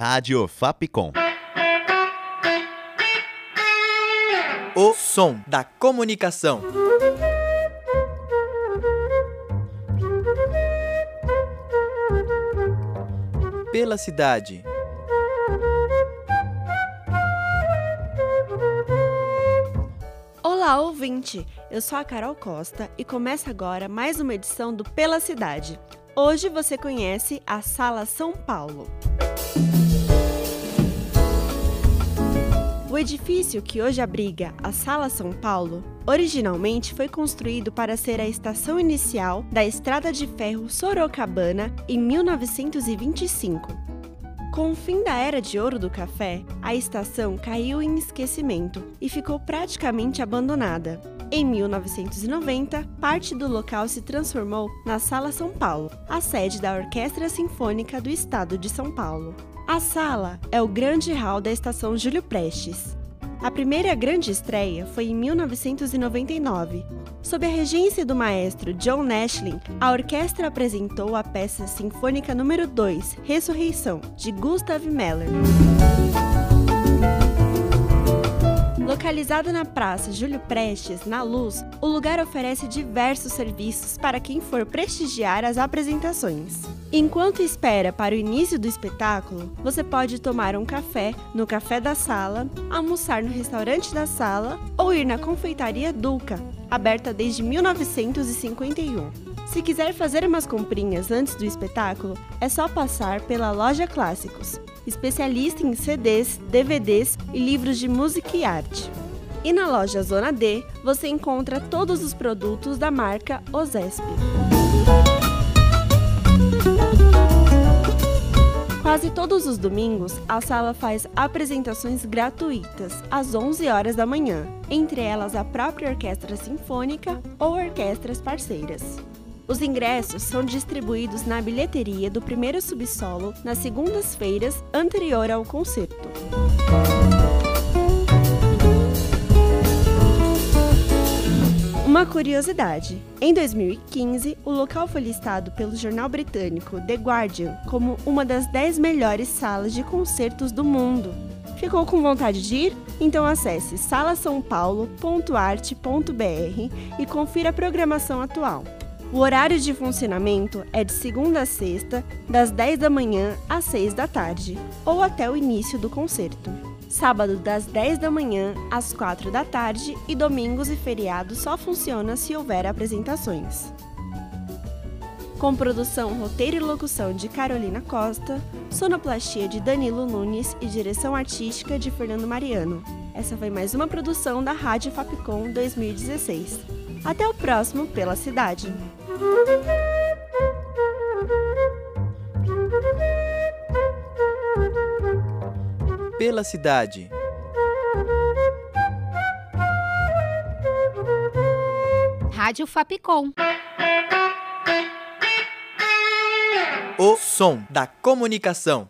Rádio Fapcom. O som da comunicação. Pela cidade. Olá, ouvinte! Eu sou a Carol Costa e começa agora mais uma edição do Pela Cidade. Hoje você conhece a Sala São Paulo. Edifício que hoje abriga a Sala São Paulo originalmente foi construído para ser a estação inicial da Estrada de Ferro Sorocabana em 1925. Com o fim da era de ouro do café, a estação caiu em esquecimento e ficou praticamente abandonada. Em 1990, parte do local se transformou na Sala São Paulo, a sede da Orquestra Sinfônica do Estado de São Paulo. A sala é o grande hall da estação Júlio Prestes. A primeira grande estreia foi em 1999. Sob a regência do maestro John Nashlin, a orquestra apresentou a peça sinfônica número 2, Ressurreição, de Gustav Mahler. Localizada na Praça Júlio Prestes, na Luz, o lugar oferece diversos serviços para quem for prestigiar as apresentações. Enquanto espera para o início do espetáculo, você pode tomar um café no café da sala, almoçar no restaurante da sala ou ir na confeitaria Duca, aberta desde 1951. Se quiser fazer umas comprinhas antes do espetáculo, é só passar pela Loja Clássicos, especialista em CDs, DVDs e livros de música e arte. E na loja Zona D, você encontra todos os produtos da marca Ozesp. Quase todos os domingos, a sala faz apresentações gratuitas às 11 horas da manhã, entre elas a própria orquestra sinfônica ou orquestras parceiras. Os ingressos são distribuídos na bilheteria do primeiro subsolo nas segundas-feiras anterior ao concerto. Curiosidade: em 2015, o local foi listado pelo jornal britânico The Guardian como uma das 10 melhores salas de concertos do mundo. Ficou com vontade de ir? Então acesse salasaopaulo.arte.br e confira a programação atual. O horário de funcionamento é de segunda a sexta, das 10 da manhã às 6 da tarde, ou até o início do concerto. Sábado, das 10 da manhã às 4 da tarde e domingos e feriados só funciona se houver apresentações. Com produção, roteiro e locução de Carolina Costa, sonoplastia de Danilo Nunes e direção artística de Fernando Mariano. Essa foi mais uma produção da Rádio Fapcom 2016. Até o próximo Pela Cidade! Pela cidade. Rádio Fapcom. O som da comunicação.